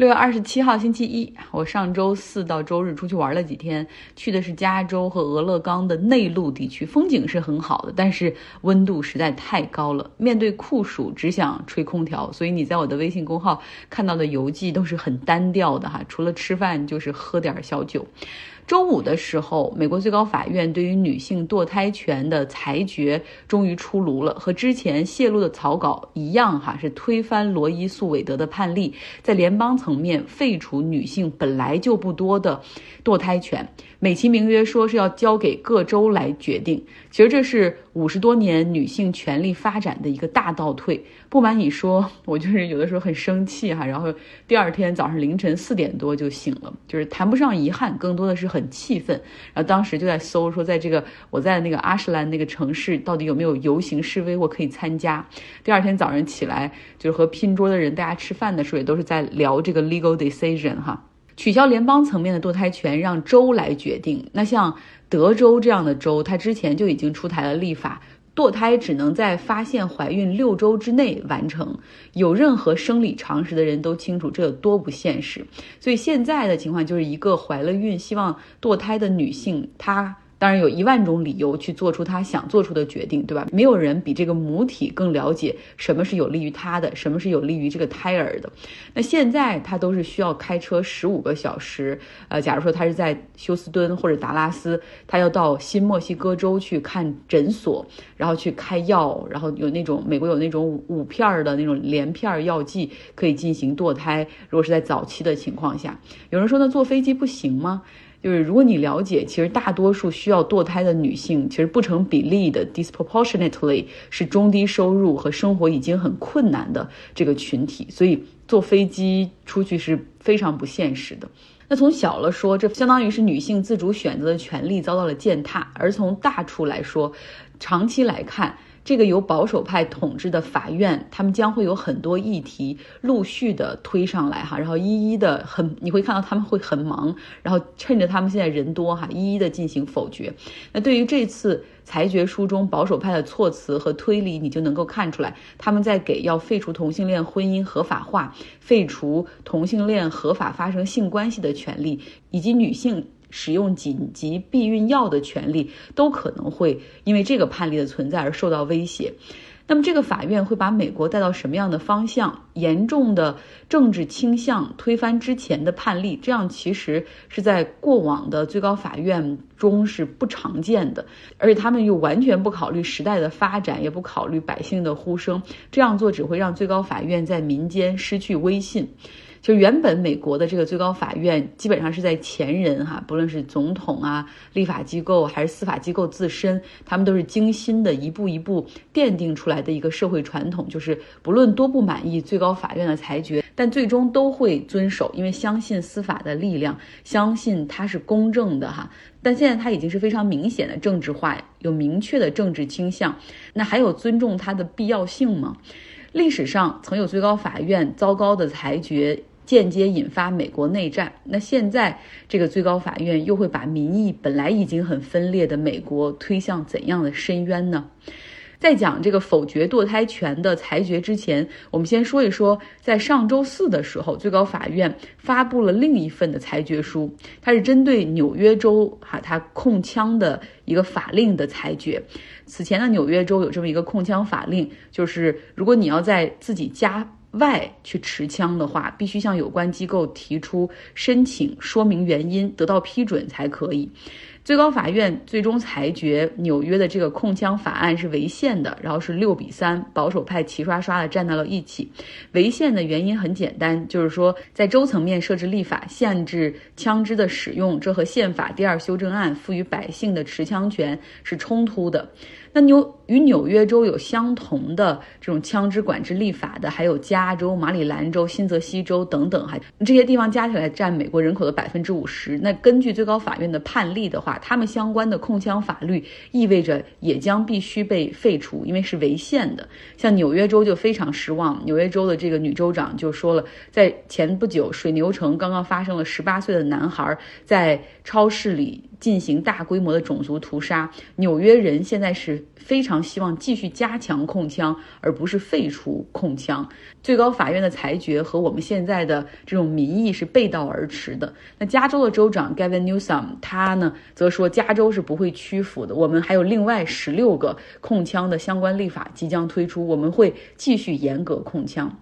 六月二十七号星期一，我上周四到周日出去玩了几天，去的是加州和俄勒冈的内陆地区，风景是很好的，但是温度实在太高了。面对酷暑，只想吹空调，所以你在我的微信公号看到的游记都是很单调的哈，除了吃饭就是喝点小酒。周五的时候，美国最高法院对于女性堕胎权的裁决终于出炉了，和之前泄露的草稿一样，哈，是推翻罗伊诉韦德的判例，在联邦层面废除女性本来就不多的堕胎权，美其名曰说是要交给各州来决定。其实这是五十多年女性权利发展的一个大倒退。不瞒你说，我就是有的时候很生气哈，然后第二天早上凌晨四点多就醒了，就是谈不上遗憾，更多的是很很气愤。然后当时就在搜说，在这个我在那个阿什兰那个城市，到底有没有游行示威，我可以参加。第二天早上起来，就是和拼桌的人大家吃饭的时候，也都是在聊这个 legal decision 哈，取消联邦层面的堕胎权，让州来决定。那像。德州这样的州，它之前就已经出台了立法，堕胎只能在发现怀孕六周之内完成。有任何生理常识的人都清楚这有多不现实。所以现在的情况就是一个怀了孕希望堕胎的女性，她。当然有一万种理由去做出他想做出的决定，对吧？没有人比这个母体更了解什么是有利于他的，什么是有利于这个胎儿的。那现在他都是需要开车十五个小时，呃，假如说他是在休斯敦或者达拉斯，他要到新墨西哥州去看诊所，然后去开药，然后有那种美国有那种五片儿的那种连片药剂可以进行堕胎。如果是在早期的情况下，有人说那坐飞机不行吗？就是如果你了解，其实大多数需要堕胎的女性，其实不成比例的 disproportionately 是中低收入和生活已经很困难的这个群体，所以坐飞机出去是非常不现实的。那从小了说，这相当于是女性自主选择的权利遭到了践踏；而从大处来说，长期来看。这个由保守派统治的法院，他们将会有很多议题陆续的推上来哈，然后一一的很，你会看到他们会很忙，然后趁着他们现在人多哈，一一的进行否决。那对于这次裁决书中保守派的措辞和推理，你就能够看出来，他们在给要废除同性恋婚姻合法化、废除同性恋合法发生性关系的权利，以及女性。使用紧急避孕药的权利都可能会因为这个判例的存在而受到威胁。那么，这个法院会把美国带到什么样的方向？严重的政治倾向推翻之前的判例，这样其实是在过往的最高法院中是不常见的。而且，他们又完全不考虑时代的发展，也不考虑百姓的呼声。这样做只会让最高法院在民间失去威信。就原本美国的这个最高法院，基本上是在前人哈，不论是总统啊、立法机构还是司法机构自身，他们都是精心的一步一步奠定出来的一个社会传统，就是不论多不满意最高法院的裁决，但最终都会遵守，因为相信司法的力量，相信它是公正的哈。但现在它已经是非常明显的政治化，有明确的政治倾向，那还有尊重它的必要性吗？历史上曾有最高法院糟糕的裁决。间接引发美国内战，那现在这个最高法院又会把民意本来已经很分裂的美国推向怎样的深渊呢？在讲这个否决堕胎权的裁决之前，我们先说一说，在上周四的时候，最高法院发布了另一份的裁决书，它是针对纽约州哈它控枪的一个法令的裁决。此前的纽约州有这么一个控枪法令，就是如果你要在自己家。外去持枪的话，必须向有关机构提出申请，说明原因，得到批准才可以。最高法院最终裁决纽约的这个控枪法案是违宪的，然后是六比三，保守派齐刷刷的站到了一起。违宪的原因很简单，就是说在州层面设置立法限制枪支的使用，这和宪法第二修正案赋予百姓的持枪权是冲突的。那纽与纽约州有相同的这种枪支管制立法的，还有加州、马里兰州、新泽西州等等，哈，这些地方加起来占美国人口的百分之五十。那根据最高法院的判例的话，他们相关的控枪法律意味着也将必须被废除，因为是违宪的。像纽约州就非常失望，纽约州的这个女州长就说了，在前不久水牛城刚刚发生了十八岁的男孩在超市里进行大规模的种族屠杀，纽约人现在是。非常希望继续加强控枪，而不是废除控枪。最高法院的裁决和我们现在的这种民意是背道而驰的。那加州的州长 Gavin Newsom 他呢，则说加州是不会屈服的。我们还有另外十六个控枪的相关立法即将推出，我们会继续严格控枪。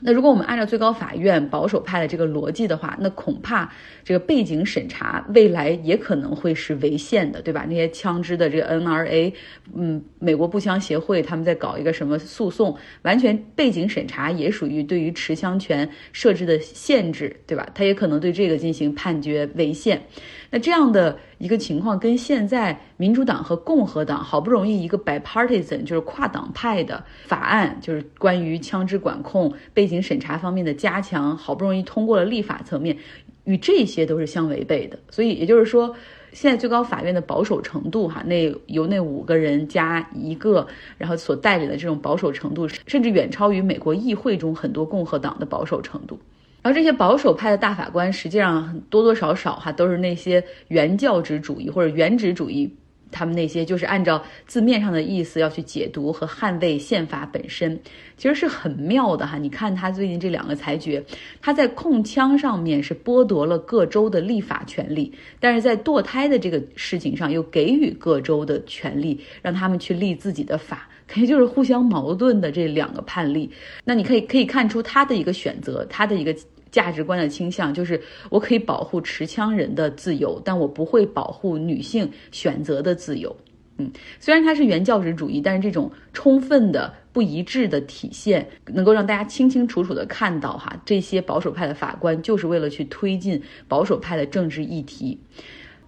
那如果我们按照最高法院保守派的这个逻辑的话，那恐怕这个背景审查未来也可能会是违宪的，对吧？那些枪支的这个 NRA，嗯，美国步枪协会他们在搞一个什么诉讼，完全背景审查也属于对于持枪权设置的限制，对吧？他也可能对这个进行判决违宪。那这样的一个情况，跟现在民主党和共和党好不容易一个 bipartisan 就是跨党派的法案，就是关于枪支管控、背景审查方面的加强，好不容易通过了立法层面，与这些都是相违背的。所以也就是说，现在最高法院的保守程度，哈，那由那五个人加一个，然后所带领的这种保守程度，甚至远超于美国议会中很多共和党的保守程度。然后这些保守派的大法官，实际上多多少少哈都是那些原教旨主义或者原旨主义，他们那些就是按照字面上的意思要去解读和捍卫宪法本身，其实是很妙的哈。你看他最近这两个裁决，他在控枪上面是剥夺了各州的立法权利，但是在堕胎的这个事情上又给予各州的权利，让他们去立自己的法。肯定就是互相矛盾的这两个判例。那你可以可以看出他的一个选择，他的一个。价值观的倾向就是，我可以保护持枪人的自由，但我不会保护女性选择的自由。嗯，虽然它是原教旨主义，但是这种充分的不一致的体现，能够让大家清清楚楚的看到，哈，这些保守派的法官就是为了去推进保守派的政治议题。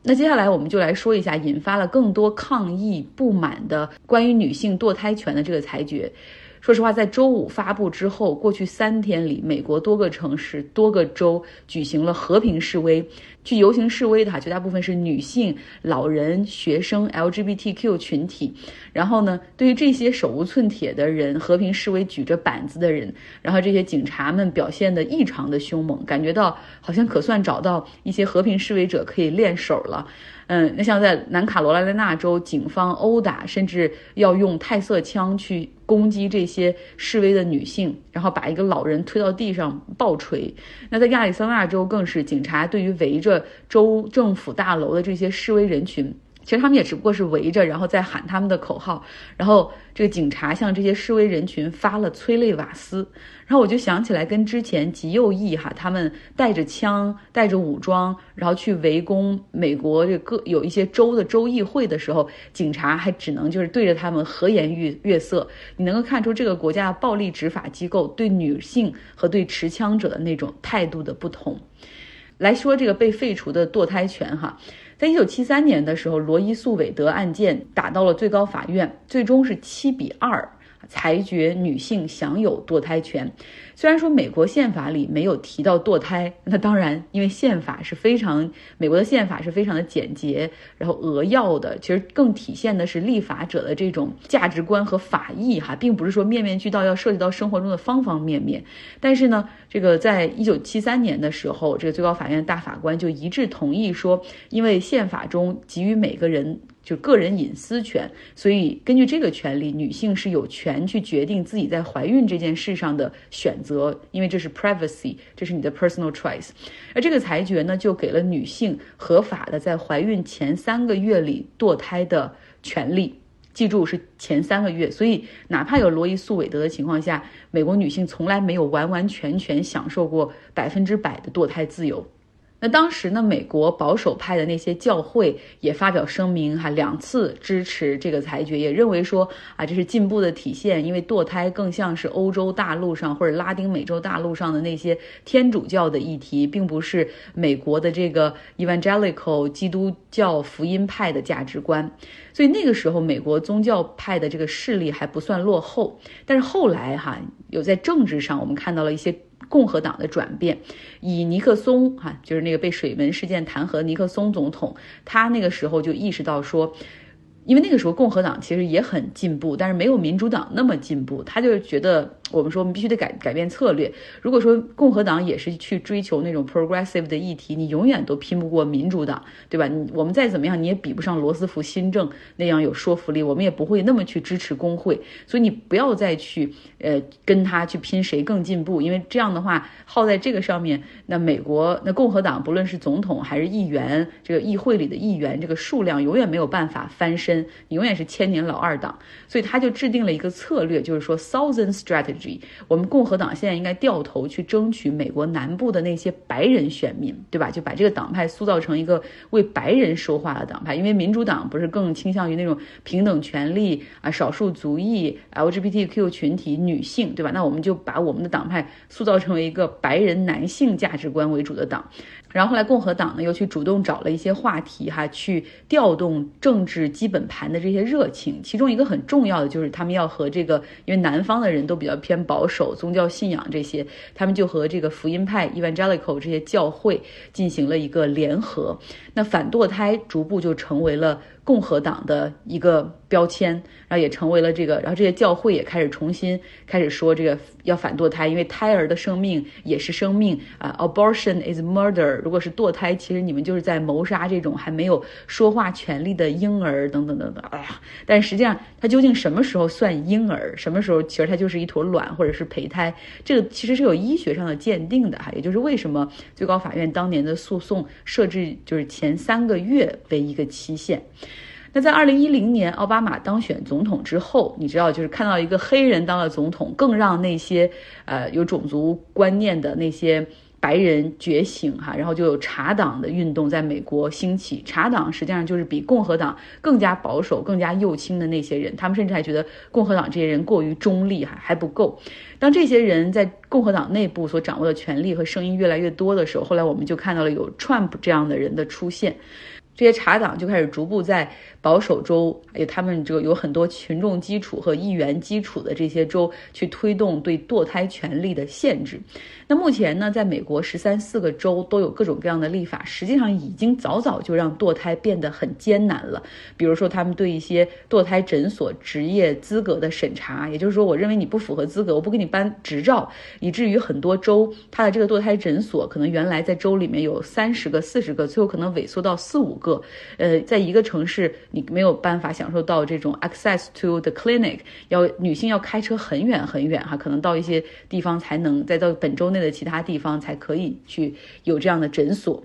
那接下来我们就来说一下引发了更多抗议不满的关于女性堕胎权的这个裁决。说实话，在周五发布之后，过去三天里，美国多个城市、多个州举行了和平示威。去游行示威的哈，绝大部分是女性、老人、学生、LGBTQ 群体。然后呢，对于这些手无寸铁的人、和平示威举着板子的人，然后这些警察们表现得异常的凶猛，感觉到好像可算找到一些和平示威者可以练手了。嗯，那像在南卡罗来纳州，警方殴打，甚至要用泰瑟枪去攻击这些示威的女性，然后把一个老人推到地上暴锤。那在亚利桑那州，更是警察对于围着州政府大楼的这些示威人群。其实他们也只不过是围着，然后再喊他们的口号，然后这个警察向这些示威人群发了催泪瓦斯，然后我就想起来跟之前极右翼哈，他们带着枪、带着武装，然后去围攻美国这各有一些州的州议会的时候，警察还只能就是对着他们和颜悦悦色。你能够看出这个国家暴力执法机构对女性和对持枪者的那种态度的不同。来说这个被废除的堕胎权哈。在一九七三年的时候，罗伊诉韦德案件打到了最高法院，最终是七比二。裁决女性享有堕胎权，虽然说美国宪法里没有提到堕胎，那当然，因为宪法是非常美国的宪法是非常的简洁，然后扼要的，其实更体现的是立法者的这种价值观和法意哈，并不是说面面俱到，要涉及到生活中的方方面面。但是呢，这个在一九七三年的时候，这个最高法院大法官就一致同意说，因为宪法中给予每个人。就个人隐私权，所以根据这个权利，女性是有权去决定自己在怀孕这件事上的选择，因为这是 privacy，这是你的 personal choice。而这个裁决呢，就给了女性合法的在怀孕前三个月里堕胎的权利。记住是前三个月，所以哪怕有罗伊诉韦德的情况下，美国女性从来没有完完全全享受过百分之百的堕胎自由。那当时呢，美国保守派的那些教会也发表声明，哈，两次支持这个裁决，也认为说啊，这是进步的体现，因为堕胎更像是欧洲大陆上或者拉丁美洲大陆上的那些天主教的议题，并不是美国的这个 evangelical 基督教福音派的价值观。所以那个时候，美国宗教派的这个势力还不算落后。但是后来哈，有在政治上，我们看到了一些。共和党的转变，以尼克松哈，就是那个被水门事件弹劾尼克松总统，他那个时候就意识到说，因为那个时候共和党其实也很进步，但是没有民主党那么进步，他就觉得我们说我们必须得改改变策略。如果说共和党也是去追求那种 progressive 的议题，你永远都拼不过民主党，对吧？你我们再怎么样，你也比不上罗斯福新政那样有说服力，我们也不会那么去支持工会。所以你不要再去呃跟他去拼谁更进步，因为这样的话耗在这个上面，那美国那共和党不论是总统还是议员，这个议会里的议员这个数量永远没有办法翻身，永远是千年老二党。所以他就制定了一个策略，就是说 Southern Strategy。我们共和党现在应该掉头去争取美国南部的那些白人选民，对吧？就把这个党派塑造成一个为白人说话的党派。因为民主党不是更倾向于那种平等权利啊、少数族裔、LGBTQ 群体、女性，对吧？那我们就把我们的党派塑造成为一个白人男性价值观为主的党。然后后来共和党呢又去主动找了一些话题哈，去调动政治基本盘的这些热情。其中一个很重要的就是他们要和这个，因为南方的人都比较偏保守，宗教信仰这些，他们就和这个福音派 （Evangelical） 这些教会进行了一个联合。那反堕胎逐步就成为了。共和党的一个标签，然后也成为了这个，然后这些教会也开始重新开始说这个要反堕胎，因为胎儿的生命也是生命啊，abortion is murder。如果是堕胎，其实你们就是在谋杀这种还没有说话权利的婴儿等等等等。哎呀，但实际上它究竟什么时候算婴儿，什么时候其实它就是一坨卵或者是胚胎，这个其实是有医学上的鉴定的哈。也就是为什么最高法院当年的诉讼设置就是前三个月为一个期限。在二零一零年奥巴马当选总统之后，你知道，就是看到一个黑人当了总统，更让那些呃有种族观念的那些白人觉醒哈，然后就有茶党的运动在美国兴起。茶党实际上就是比共和党更加保守、更加右倾的那些人，他们甚至还觉得共和党这些人过于中立哈还不够。当这些人在共和党内部所掌握的权力和声音越来越多的时候，后来我们就看到了有 Trump 这样的人的出现。这些茶党就开始逐步在保守州，有他们这个有很多群众基础和议员基础的这些州去推动对堕胎权利的限制。那目前呢，在美国十三四个州都有各种各样的立法，实际上已经早早就让堕胎变得很艰难了。比如说，他们对一些堕胎诊所职业资格的审查，也就是说，我认为你不符合资格，我不给你颁执照，以至于很多州它的这个堕胎诊所可能原来在州里面有三十个、四十个，最后可能萎缩到四五个。呃，在一个城市，你没有办法享受到这种 access to the clinic，要女性要开车很远很远哈，可能到一些地方才能，再到本州内的其他地方才可以去有这样的诊所。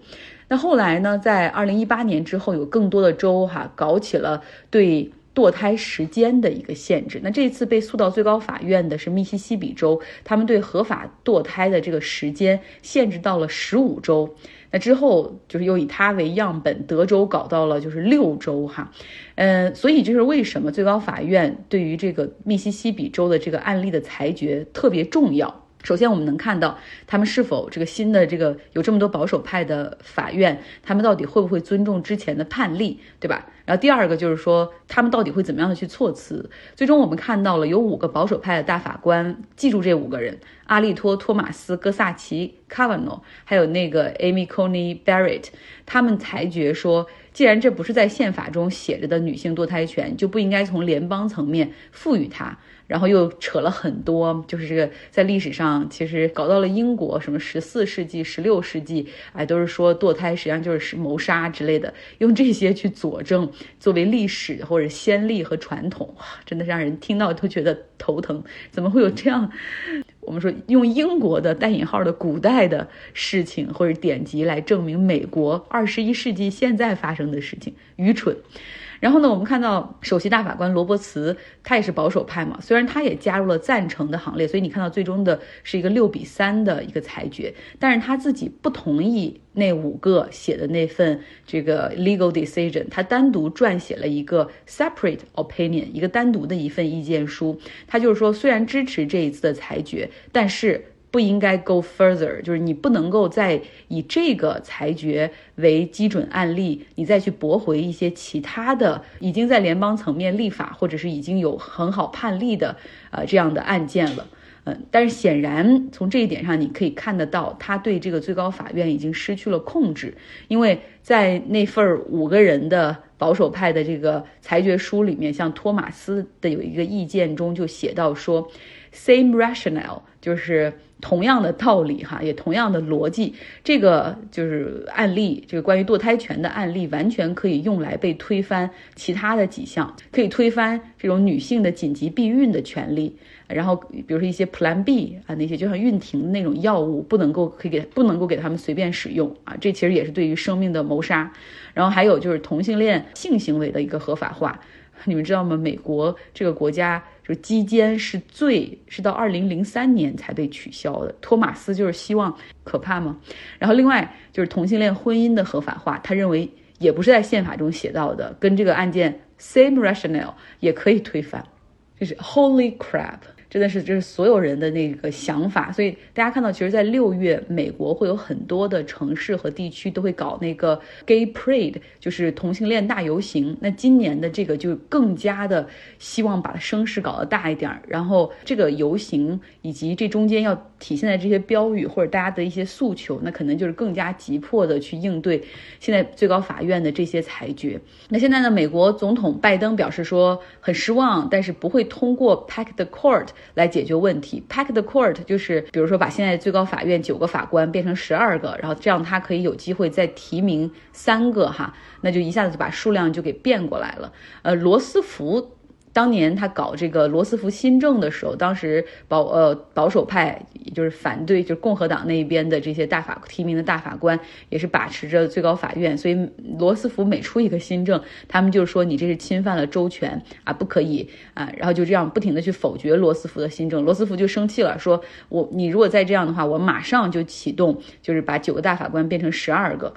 那后来呢，在二零一八年之后，有更多的州哈搞起了对。堕胎时间的一个限制。那这次被诉到最高法院的是密西西比州，他们对合法堕胎的这个时间限制到了十五周。那之后就是又以它为样本，德州搞到了就是六周哈。嗯，所以这是为什么最高法院对于这个密西西比州的这个案例的裁决特别重要。首先，我们能看到他们是否这个新的这个有这么多保守派的法院，他们到底会不会尊重之前的判例，对吧？然后第二个就是说，他们到底会怎么样的去措辞？最终我们看到了有五个保守派的大法官，记住这五个人：阿利托·托马斯·戈萨奇卡瓦诺还有那个 Amy Coney Barrett，他们裁决说，既然这不是在宪法中写着的女性堕胎权，就不应该从联邦层面赋予它。然后又扯了很多，就是这个在历史上其实搞到了英国，什么十四世纪、十六世纪，哎，都是说堕胎实际上就是谋杀之类的，用这些去佐证作为历史或者先例和传统，真的让人听到都觉得头疼。怎么会有这样？我们说用英国的带引号的古代的事情或者典籍来证明美国二十一世纪现在发生的事情，愚蠢。然后呢，我们看到首席大法官罗伯茨，他也是保守派嘛，虽然他也加入了赞成的行列，所以你看到最终的是一个六比三的一个裁决，但是他自己不同意那五个写的那份这个 legal decision，他单独撰写了一个 separate opinion，一个单独的一份意见书，他就是说虽然支持这一次的裁决，但是。不应该 go further，就是你不能够再以这个裁决为基准案例，你再去驳回一些其他的已经在联邦层面立法或者是已经有很好判例的呃这样的案件了。嗯，但是显然从这一点上你可以看得到，他对这个最高法院已经失去了控制，因为在那份五个人的保守派的这个裁决书里面，像托马斯的有一个意见中就写到说。Same rationale，就是同样的道理哈，也同样的逻辑。这个就是案例，这个关于堕胎权的案例，完全可以用来被推翻其他的几项，可以推翻这种女性的紧急避孕的权利。然后，比如说一些 Plan B 啊，那些就像孕停那种药物，不能够可以给不能够给他们随便使用啊，这其实也是对于生命的谋杀。然后还有就是同性恋性行为的一个合法化，你们知道吗？美国这个国家就基间是最是到二零零三年才被取消的。托马斯就是希望可怕吗？然后另外就是同性恋婚姻的合法化，他认为也不是在宪法中写到的，跟这个案件 same rationale 也可以推翻，就是 Holy crap！真的是，这是所有人的那个想法，所以大家看到，其实，在六月，美国会有很多的城市和地区都会搞那个 Gay Parade，就是同性恋大游行。那今年的这个就更加的希望把声势搞得大一点，然后这个游行以及这中间要体现在这些标语或者大家的一些诉求，那可能就是更加急迫的去应对现在最高法院的这些裁决。那现在呢，美国总统拜登表示说很失望，但是不会通过 Pack the Court。来解决问题，pack the court 就是，比如说把现在最高法院九个法官变成十二个，然后这样他可以有机会再提名三个哈，那就一下子就把数量就给变过来了。呃，罗斯福。当年他搞这个罗斯福新政的时候，当时保呃保守派就是反对，就是共和党那边的这些大法提名的大法官也是把持着最高法院，所以罗斯福每出一个新政，他们就是说你这是侵犯了州权啊，不可以啊，然后就这样不停的去否决罗斯福的新政，罗斯福就生气了，说我你如果再这样的话，我马上就启动，就是把九个大法官变成十二个。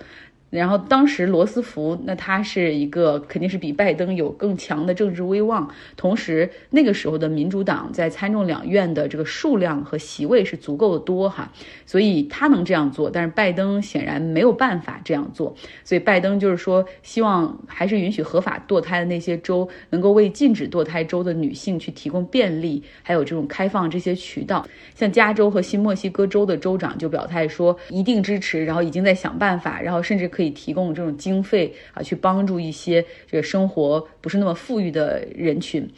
然后当时罗斯福，那他是一个肯定是比拜登有更强的政治威望，同时那个时候的民主党在参众两院的这个数量和席位是足够的多哈，所以他能这样做，但是拜登显然没有办法这样做，所以拜登就是说希望还是允许合法堕胎的那些州能够为禁止堕胎州的女性去提供便利，还有这种开放这些渠道，像加州和新墨西哥州的州长就表态说一定支持，然后已经在想办法，然后甚至可以提供这种经费啊，去帮助一些这个生活不是那么富裕的人群。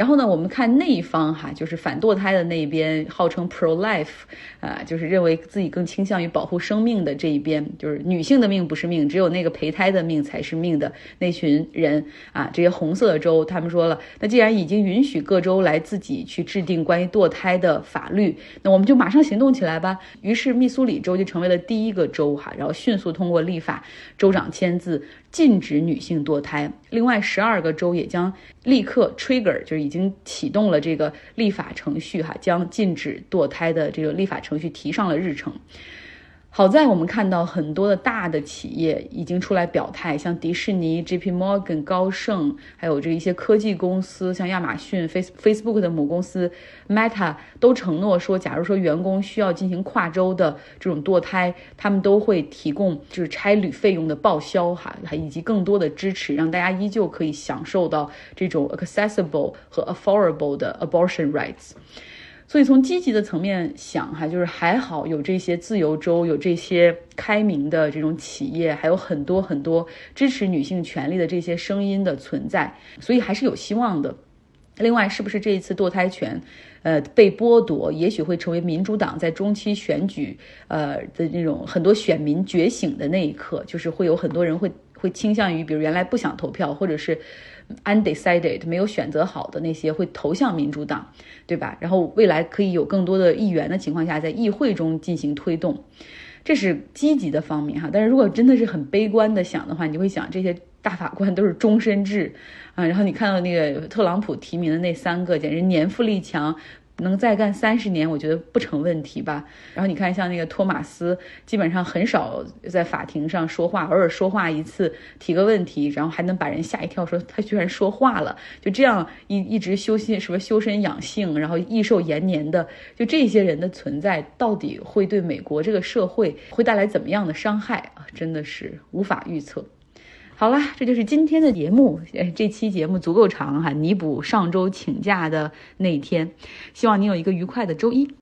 然后呢，我们看那一方哈，就是反堕胎的那一边，号称 pro life，啊，就是认为自己更倾向于保护生命的这一边，就是女性的命不是命，只有那个胚胎的命才是命的那群人啊，这些红色的州，他们说了，那既然已经允许各州来自己去制定关于堕胎的法律，那我们就马上行动起来吧。于是密苏里州就成为了第一个州哈，然后迅速通过立法，州长签字。禁止女性堕胎，另外十二个州也将立刻 trigger，就是已经启动了这个立法程序，哈，将禁止堕胎的这个立法程序提上了日程。好在我们看到很多的大的企业已经出来表态，像迪士尼、J.P. Morgan、高盛，还有这一些科技公司，像亚马逊、Face Facebook 的母公司 Meta 都承诺说，假如说员工需要进行跨州的这种堕胎，他们都会提供就是差旅费用的报销哈，还以及更多的支持，让大家依旧可以享受到这种 accessible 和 affordable 的 abortion rights。所以从积极的层面想哈，就是还好有这些自由州，有这些开明的这种企业，还有很多很多支持女性权利的这些声音的存在，所以还是有希望的。另外，是不是这一次堕胎权，呃，被剥夺，也许会成为民主党在中期选举，呃的那种很多选民觉醒的那一刻，就是会有很多人会会倾向于，比如原来不想投票，或者是。Undecided 没有选择好的那些会投向民主党，对吧？然后未来可以有更多的议员的情况下，在议会中进行推动，这是积极的方面哈。但是如果真的是很悲观的想的话，你会想这些大法官都是终身制啊，然后你看到那个特朗普提名的那三个，简直年富力强。能再干三十年，我觉得不成问题吧。然后你看，像那个托马斯，基本上很少在法庭上说话，偶尔说话一次，提个问题，然后还能把人吓一跳，说他居然说话了。就这样一一直修心什么修身养性，然后益寿延年的，就这些人的存在，到底会对美国这个社会会带来怎么样的伤害啊？真的是无法预测。好了，这就是今天的节目。这期节目足够长哈，弥补上周请假的那一天。希望你有一个愉快的周一。